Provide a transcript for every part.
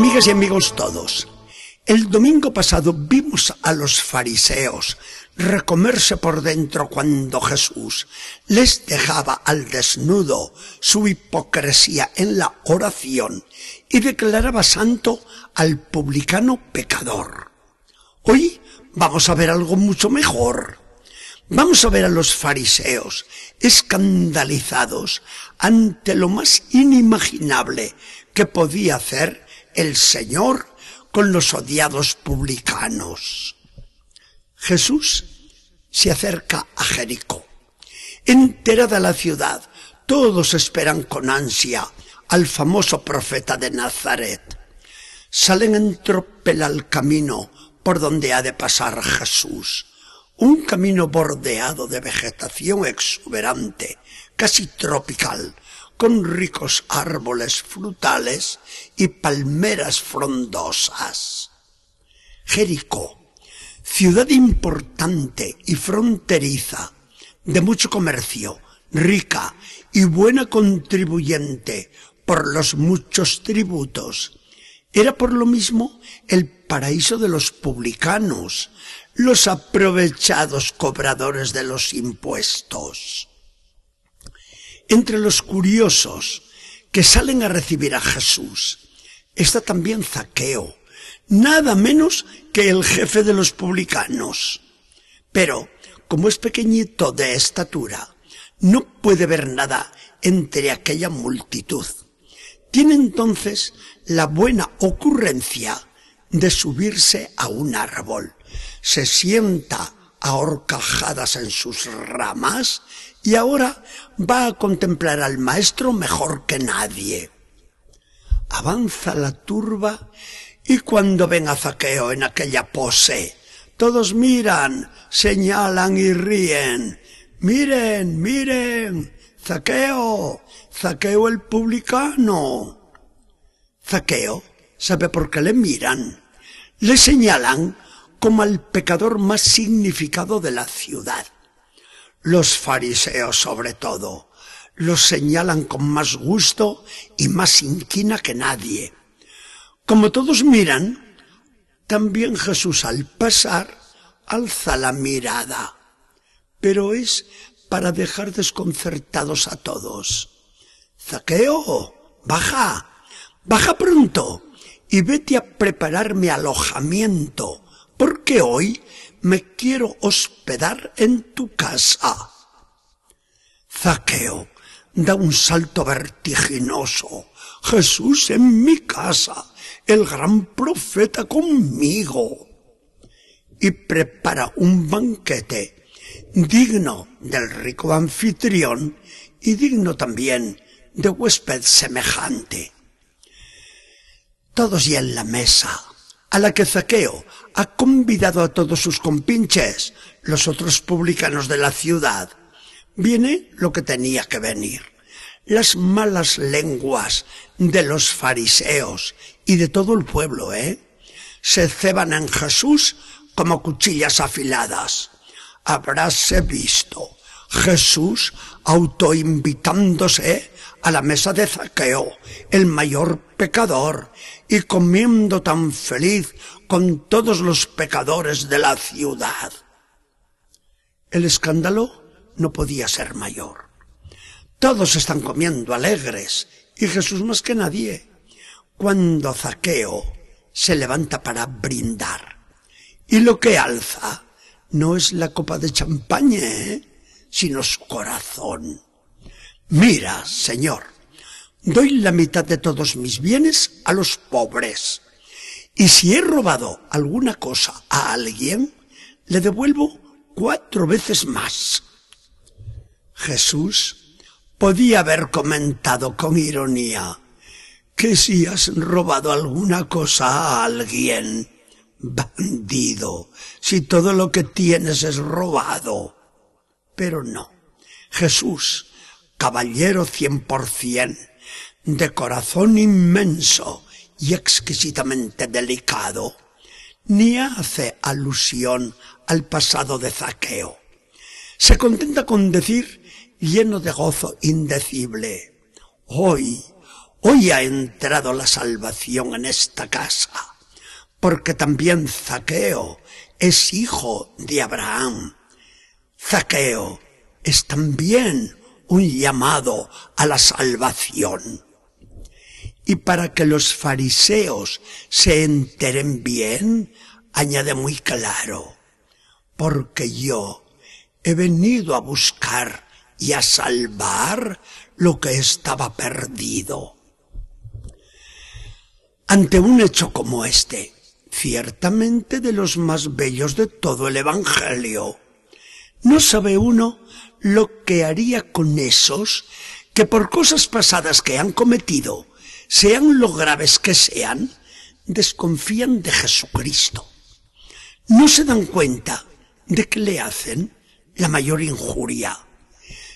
Amigas y amigos todos, el domingo pasado vimos a los fariseos recomerse por dentro cuando Jesús les dejaba al desnudo su hipocresía en la oración y declaraba santo al publicano pecador. Hoy vamos a ver algo mucho mejor. Vamos a ver a los fariseos escandalizados ante lo más inimaginable que podía hacer el Señor con los odiados publicanos. Jesús se acerca a Jericó. Enterada la ciudad, todos esperan con ansia al famoso profeta de Nazaret. Salen en tropel al camino por donde ha de pasar Jesús. Un camino bordeado de vegetación exuberante, casi tropical, con ricos árboles frutales y palmeras frondosas. Jericó, ciudad importante y fronteriza, de mucho comercio, rica y buena contribuyente por los muchos tributos, era por lo mismo el paraíso de los publicanos, los aprovechados cobradores de los impuestos. Entre los curiosos que salen a recibir a Jesús está también Zaqueo, nada menos que el jefe de los publicanos. Pero, como es pequeñito de estatura, no puede ver nada entre aquella multitud. Tiene entonces la buena ocurrencia de subirse a un árbol. Se sienta a horcajadas en sus ramas y ahora va a contemplar al maestro mejor que nadie. Avanza la turba y cuando ven a Zaqueo en aquella pose, todos miran, señalan y ríen. Miren, miren, Zaqueo, Zaqueo el publicano. Zaqueo sabe por qué le miran. Le señalan como al pecador más significado de la ciudad. Los fariseos sobre todo los señalan con más gusto y más inquina que nadie. Como todos miran, también Jesús al pasar alza la mirada, pero es para dejar desconcertados a todos. Zaqueo, baja, baja pronto y vete a prepararme alojamiento, porque hoy me quiero hospedar en tu casa. Zaqueo da un salto vertiginoso. Jesús en mi casa, el gran profeta conmigo. Y prepara un banquete digno del rico anfitrión y digno también de huésped semejante. Todos ya en la mesa, a la que Zaqueo ha convidado a todos sus compinches, los otros publicanos de la ciudad. Viene lo que tenía que venir. Las malas lenguas de los fariseos y de todo el pueblo, ¿eh? Se ceban en Jesús como cuchillas afiladas. Habráse visto Jesús autoinvitándose a la mesa de Zaqueo, el mayor pecador, y comiendo tan feliz con todos los pecadores de la ciudad. El escándalo no podía ser mayor. Todos están comiendo alegres, y Jesús más que nadie, cuando Zaqueo se levanta para brindar. Y lo que alza no es la copa de champaña, ¿eh? Sino su corazón. Mira, Señor, doy la mitad de todos mis bienes a los pobres. Y si he robado alguna cosa a alguien, le devuelvo cuatro veces más. Jesús podía haber comentado con ironía que si has robado alguna cosa a alguien, bandido, si todo lo que tienes es robado. Pero no. Jesús, caballero cien por cien, de corazón inmenso y exquisitamente delicado, ni hace alusión al pasado de Zaqueo. Se contenta con decir, lleno de gozo indecible, hoy, hoy ha entrado la salvación en esta casa, porque también Zaqueo es hijo de Abraham. Zaqueo es también un llamado a la salvación. Y para que los fariseos se enteren bien, añade muy claro, porque yo he venido a buscar y a salvar lo que estaba perdido. Ante un hecho como este, ciertamente de los más bellos de todo el Evangelio, no sabe uno lo que haría con esos que por cosas pasadas que han cometido, sean lo graves que sean, desconfían de Jesucristo. No se dan cuenta de que le hacen la mayor injuria.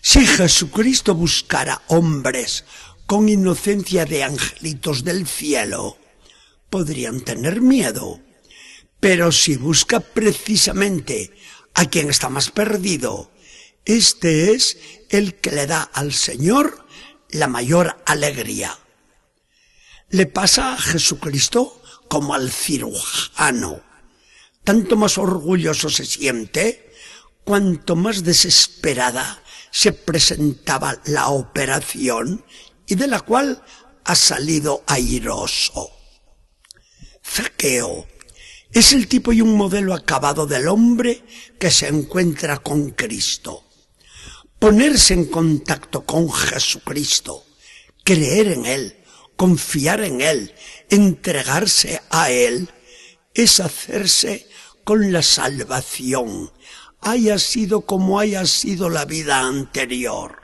Si Jesucristo buscara hombres con inocencia de angelitos del cielo, podrían tener miedo. Pero si busca precisamente a quien está más perdido, este es el que le da al Señor la mayor alegría. Le pasa a Jesucristo como al cirujano. Tanto más orgulloso se siente cuanto más desesperada se presentaba la operación y de la cual ha salido airoso. Zaqueo es el tipo y un modelo acabado del hombre que se encuentra con Cristo. Ponerse en contacto con Jesucristo, creer en Él, confiar en Él, entregarse a Él, es hacerse con la salvación, haya sido como haya sido la vida anterior.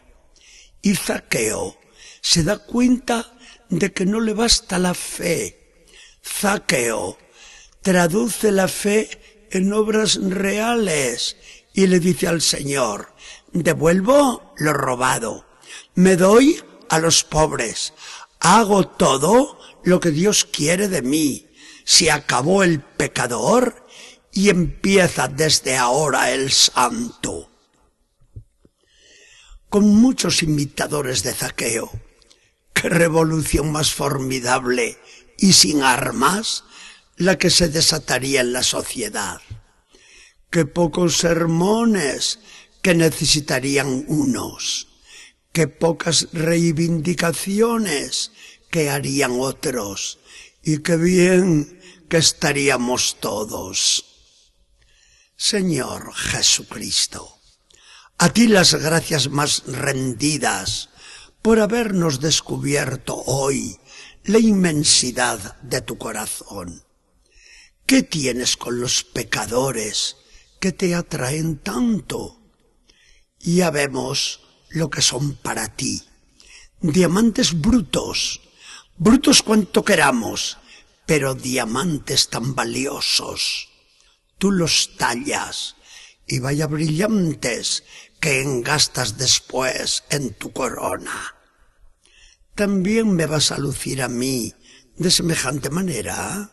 Y Zaqueo se da cuenta de que no le basta la fe. Zaqueo traduce la fe en obras reales y le dice al Señor, devuelvo lo robado, me doy a los pobres, hago todo lo que Dios quiere de mí. Se acabó el pecador y empieza desde ahora el santo. Con muchos imitadores de Zaqueo, qué revolución más formidable y sin armas la que se desataría en la sociedad. Qué pocos sermones que necesitarían unos, que pocas reivindicaciones que harían otros, y qué bien que estaríamos todos. Señor Jesucristo, a ti las gracias más rendidas por habernos descubierto hoy la inmensidad de tu corazón. ¿Qué tienes con los pecadores que te atraen tanto? ya vemos lo que son para ti. Diamantes brutos, brutos cuanto queramos, pero diamantes tan valiosos. Tú los tallas y vaya brillantes que engastas después en tu corona. ¿También me vas a lucir a mí de semejante manera?